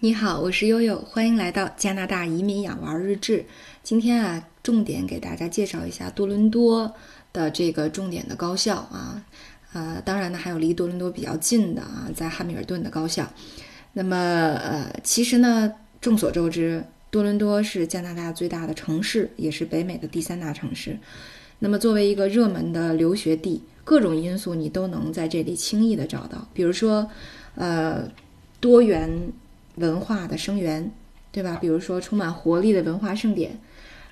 你好，我是悠悠，欢迎来到加拿大移民养娃日志。今天啊，重点给大家介绍一下多伦多的这个重点的高校啊，呃，当然呢，还有离多伦多比较近的啊，在汉密尔顿的高校。那么，呃，其实呢，众所周知，多伦多是加拿大最大的城市，也是北美的第三大城市。那么，作为一个热门的留学地，各种因素你都能在这里轻易的找到，比如说，呃，多元。文化的生源，对吧？比如说充满活力的文化盛典，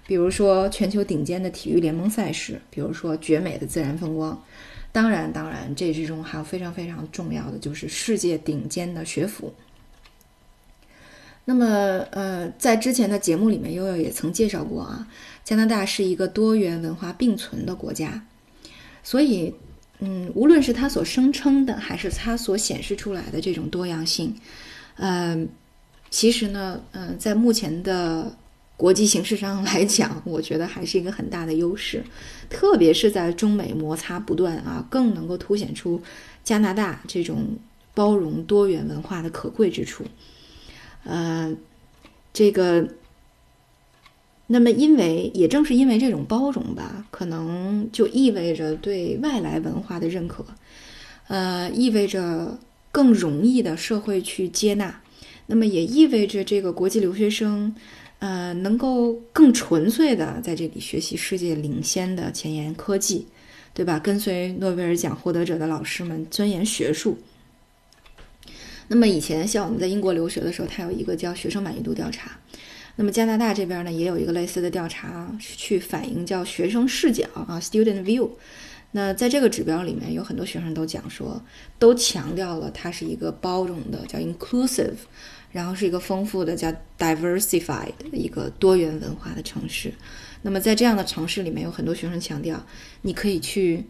比如说全球顶尖的体育联盟赛事，比如说绝美的自然风光。当然，当然，这之中还有非常非常重要的，就是世界顶尖的学府。那么，呃，在之前的节目里面，悠悠也曾介绍过啊，加拿大是一个多元文化并存的国家，所以，嗯，无论是它所声称的，还是它所显示出来的这种多样性。嗯，其实呢，嗯，在目前的国际形势上来讲，我觉得还是一个很大的优势，特别是在中美摩擦不断啊，更能够凸显出加拿大这种包容多元文化的可贵之处。呃，这个，那么因为也正是因为这种包容吧，可能就意味着对外来文化的认可，呃，意味着。更容易的社会去接纳，那么也意味着这个国际留学生，呃，能够更纯粹的在这里学习世界领先的前沿科技，对吧？跟随诺贝尔奖获得者的老师们钻研学术。那么以前像我们在英国留学的时候，它有一个叫学生满意度调查，那么加拿大这边呢也有一个类似的调查，去反映叫学生视角啊，student view。那在这个指标里面，有很多学生都讲说，都强调了它是一个包容的，叫 inclusive，然后是一个丰富的，叫 diversified 的一个多元文化的城市。那么在这样的城市里面，有很多学生强调，你可以去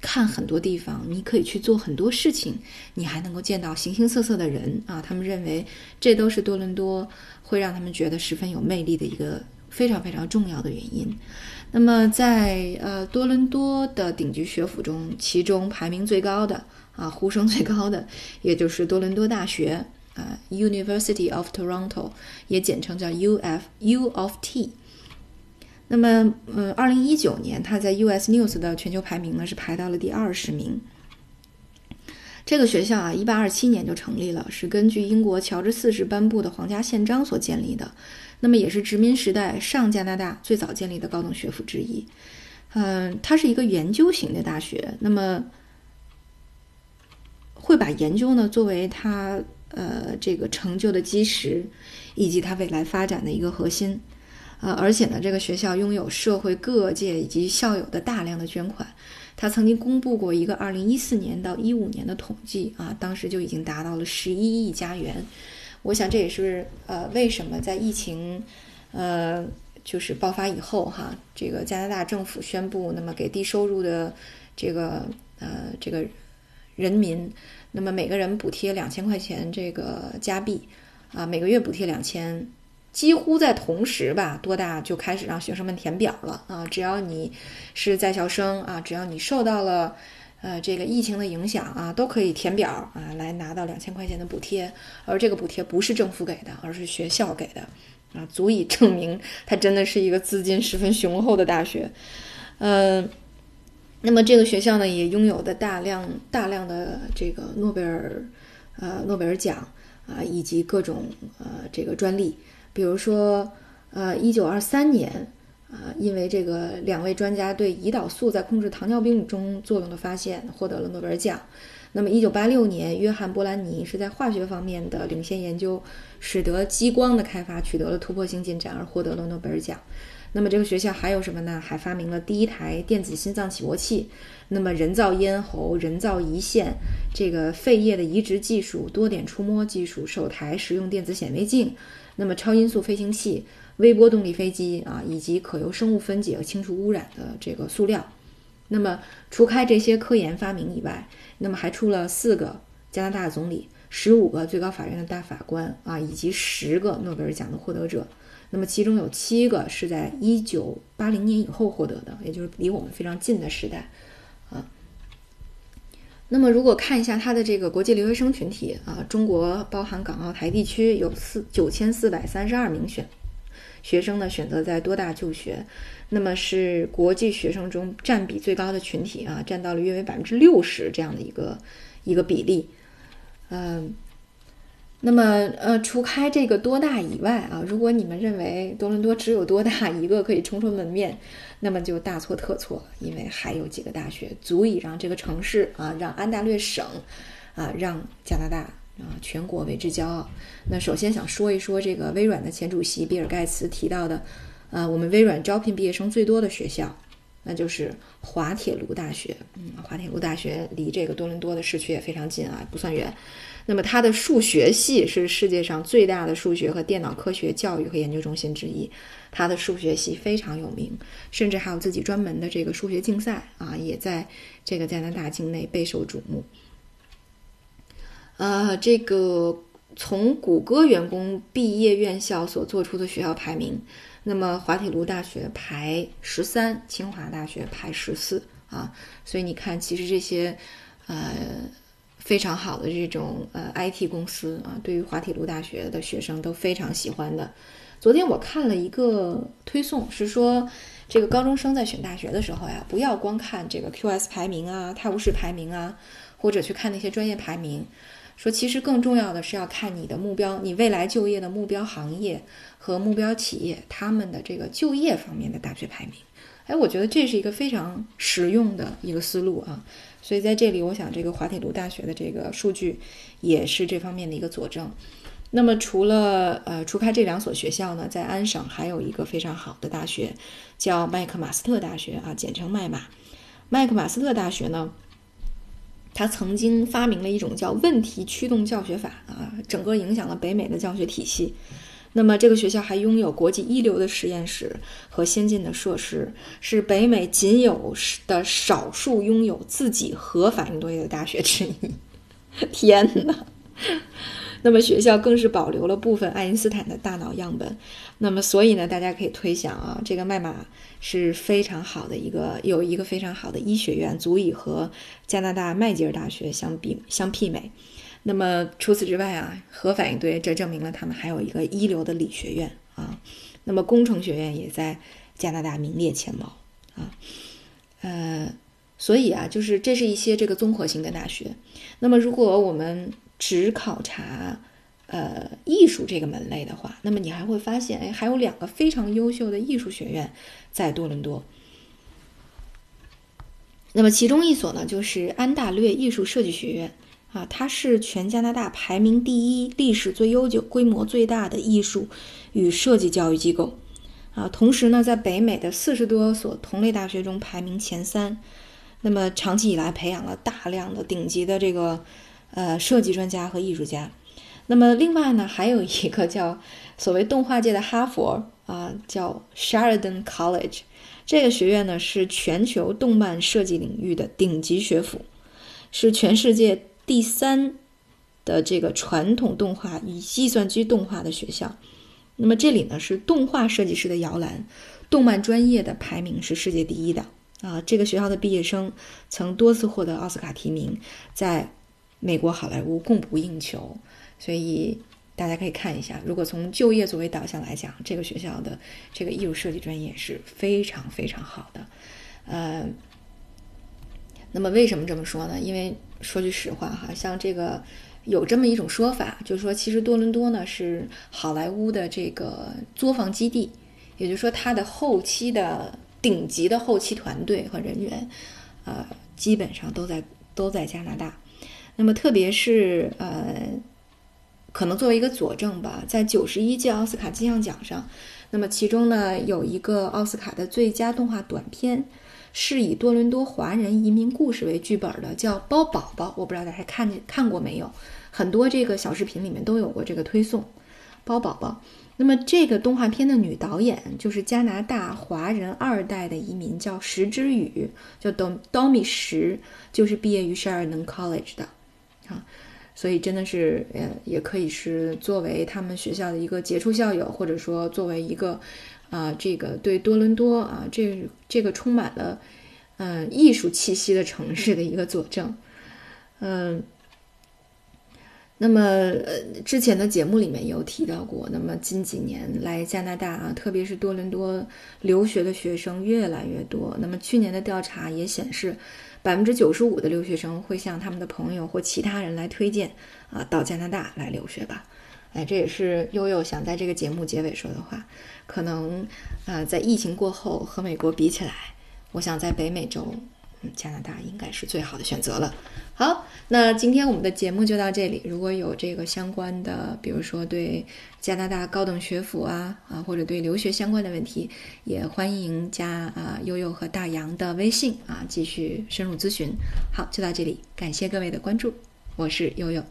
看很多地方，你可以去做很多事情，你还能够见到形形色色的人啊。他们认为这都是多伦多会让他们觉得十分有魅力的一个非常非常重要的原因。那么，在呃多伦多的顶级学府中，其中排名最高的啊，呼声最高的，也就是多伦多大学啊，University of Toronto，也简称叫 U F U of T。那么，嗯，二零一九年，它在 US News 的全球排名呢是排到了第二十名。这个学校啊，一八二七年就成立了，是根据英国乔治四世颁布的皇家宪章所建立的。那么也是殖民时代上加拿大最早建立的高等学府之一，嗯，它是一个研究型的大学，那么会把研究呢作为它呃这个成就的基石，以及它未来发展的一个核心，呃，而且呢，这个学校拥有社会各界以及校友的大量的捐款，他曾经公布过一个二零一四年到一五年的统计啊，当时就已经达到了十一亿加元。我想这也是呃为什么在疫情，呃就是爆发以后哈，这个加拿大政府宣布，那么给低收入的这个呃这个人民，那么每个人补贴两千块钱这个加币，啊每个月补贴两千，几乎在同时吧，多大就开始让学生们填表了啊，只要你是在校生啊，只要你受到了。呃，这个疫情的影响啊，都可以填表啊，来拿到两千块钱的补贴。而这个补贴不是政府给的，而是学校给的，啊，足以证明它真的是一个资金十分雄厚的大学。嗯，那么这个学校呢，也拥有的大量大量的这个诺贝尔，呃，诺贝尔奖啊，以及各种呃这个专利，比如说呃，一九二三年。呃，因为这个两位专家对胰岛素在控制糖尿病中作用的发现获得了诺贝尔奖。那么，一九八六年，约翰波兰尼是在化学方面的领先研究，使得激光的开发取得了突破性进展，而获得了诺贝尔奖。那么，这个学校还有什么呢？还发明了第一台电子心脏起搏器，那么人造咽喉、人造胰腺、这个肺叶的移植技术、多点触摸技术、首台实用电子显微镜，那么超音速飞行器。微波动力飞机啊，以及可由生物分解和清除污染的这个塑料。那么，除开这些科研发明以外，那么还出了四个加拿大总理、十五个最高法院的大法官啊，以及十个诺贝尔奖的获得者。那么，其中有七个是在一九八零年以后获得的，也就是离我们非常近的时代啊。那么如果看一下它的这个国际留学生群体啊，中国包含港澳台地区有四九千四百三十二名选学生呢选择在多大就学，那么是国际学生中占比最高的群体啊，占到了约为百分之六十这样的一个一个比例，嗯。那么，呃，除开这个多大以外啊，如果你们认为多伦多只有多大一个可以冲出门面，那么就大错特错，因为还有几个大学足以让这个城市啊，让安大略省啊，让加拿大啊全国为之骄傲。那首先想说一说这个微软的前主席比尔盖茨提到的，呃，我们微软招聘毕业生最多的学校，那就是滑铁卢大学。嗯，滑铁卢大学离这个多伦多的市区也非常近啊，不算远。那么，它的数学系是世界上最大的数学和电脑科学教育和研究中心之一。它的数学系非常有名，甚至还有自己专门的这个数学竞赛啊，也在这个加拿大境内备受瞩目。呃，这个从谷歌员工毕业院校所做出的学校排名，那么滑铁卢大学排十三，清华大学排十四啊。所以你看，其实这些，呃。非常好的这种呃 IT 公司啊，对于滑铁卢大学的学生都非常喜欢的。昨天我看了一个推送，是说这个高中生在选大学的时候呀，不要光看这个 QS 排名啊、泰晤士排名啊，或者去看那些专业排名。说其实更重要的是要看你的目标，你未来就业的目标行业和目标企业他们的这个就业方面的大学排名。哎，我觉得这是一个非常实用的一个思路啊。所以在这里，我想这个滑铁卢大学的这个数据也是这方面的一个佐证。那么除了呃，除开这两所学校呢，在安省还有一个非常好的大学，叫麦克马斯特大学啊，简称麦马。麦克马斯特大学呢，他曾经发明了一种叫问题驱动教学法啊，整个影响了北美的教学体系。那么，这个学校还拥有国际一流的实验室和先进的设施，是北美仅有的少数拥有自己核反应堆的大学之一。天哪！那么学校更是保留了部分爱因斯坦的大脑样本。那么，所以呢，大家可以推想啊，这个麦马是非常好的一个，有一个非常好的医学院，足以和加拿大麦吉尔大学相比相媲美。那么除此之外啊，核反应堆这证明了他们还有一个一流的理学院啊。那么工程学院也在加拿大名列前茅啊。呃，所以啊，就是这是一些这个综合性的大学。那么如果我们只考察呃艺术这个门类的话，那么你还会发现，哎，还有两个非常优秀的艺术学院在多伦多。那么其中一所呢，就是安大略艺术设计学院。啊，它是全加拿大排名第一、历史最悠久、规模最大的艺术与设计教育机构。啊，同时呢，在北美的四十多所同类大学中排名前三。那么，长期以来培养了大量的顶级的这个呃设计专家和艺术家。那么，另外呢，还有一个叫所谓动画界的哈佛啊，叫 Sheridan College。这个学院呢，是全球动漫设计领域的顶级学府，是全世界。第三的这个传统动画与计算机动画的学校，那么这里呢是动画设计师的摇篮，动漫专业的排名是世界第一的啊。这个学校的毕业生曾多次获得奥斯卡提名，在美国好莱坞供不应求，所以大家可以看一下。如果从就业作为导向来讲，这个学校的这个艺术设计专业是非常非常好的。呃，那么为什么这么说呢？因为说句实话哈，像这个有这么一种说法，就是说其实多伦多呢是好莱坞的这个作坊基地，也就是说它的后期的顶级的后期团队和人员，呃，基本上都在都在加拿大。那么特别是呃，可能作为一个佐证吧，在九十一届奥斯卡金像奖上，那么其中呢有一个奥斯卡的最佳动画短片。是以多伦多华人移民故事为剧本的，叫《包宝宝》，我不知道大家看见看过没有？很多这个小视频里面都有过这个推送，《包宝宝》。那么这个动画片的女导演就是加拿大华人二代的移民，叫石之宇，叫 Dom Domi 石，就是毕业于 Sheridan College 的，啊，所以真的是呃，也可以是作为他们学校的一个杰出校友，或者说作为一个。啊，这个对多伦多啊，这这个充满了，嗯，艺术气息的城市的一个佐证。嗯。那么，呃，之前的节目里面有提到过，那么近几年来加拿大啊，特别是多伦多留学的学生越来越多。那么去年的调查也显示，百分之九十五的留学生会向他们的朋友或其他人来推荐啊，到加拿大来留学吧。哎，这也是悠悠想在这个节目结尾说的话。可能，呃，在疫情过后和美国比起来，我想在北美洲。加拿大应该是最好的选择了。好，那今天我们的节目就到这里。如果有这个相关的，比如说对加拿大高等学府啊啊，或者对留学相关的问题，也欢迎加啊悠悠和大洋的微信啊，继续深入咨询。好，就到这里，感谢各位的关注，我是悠悠。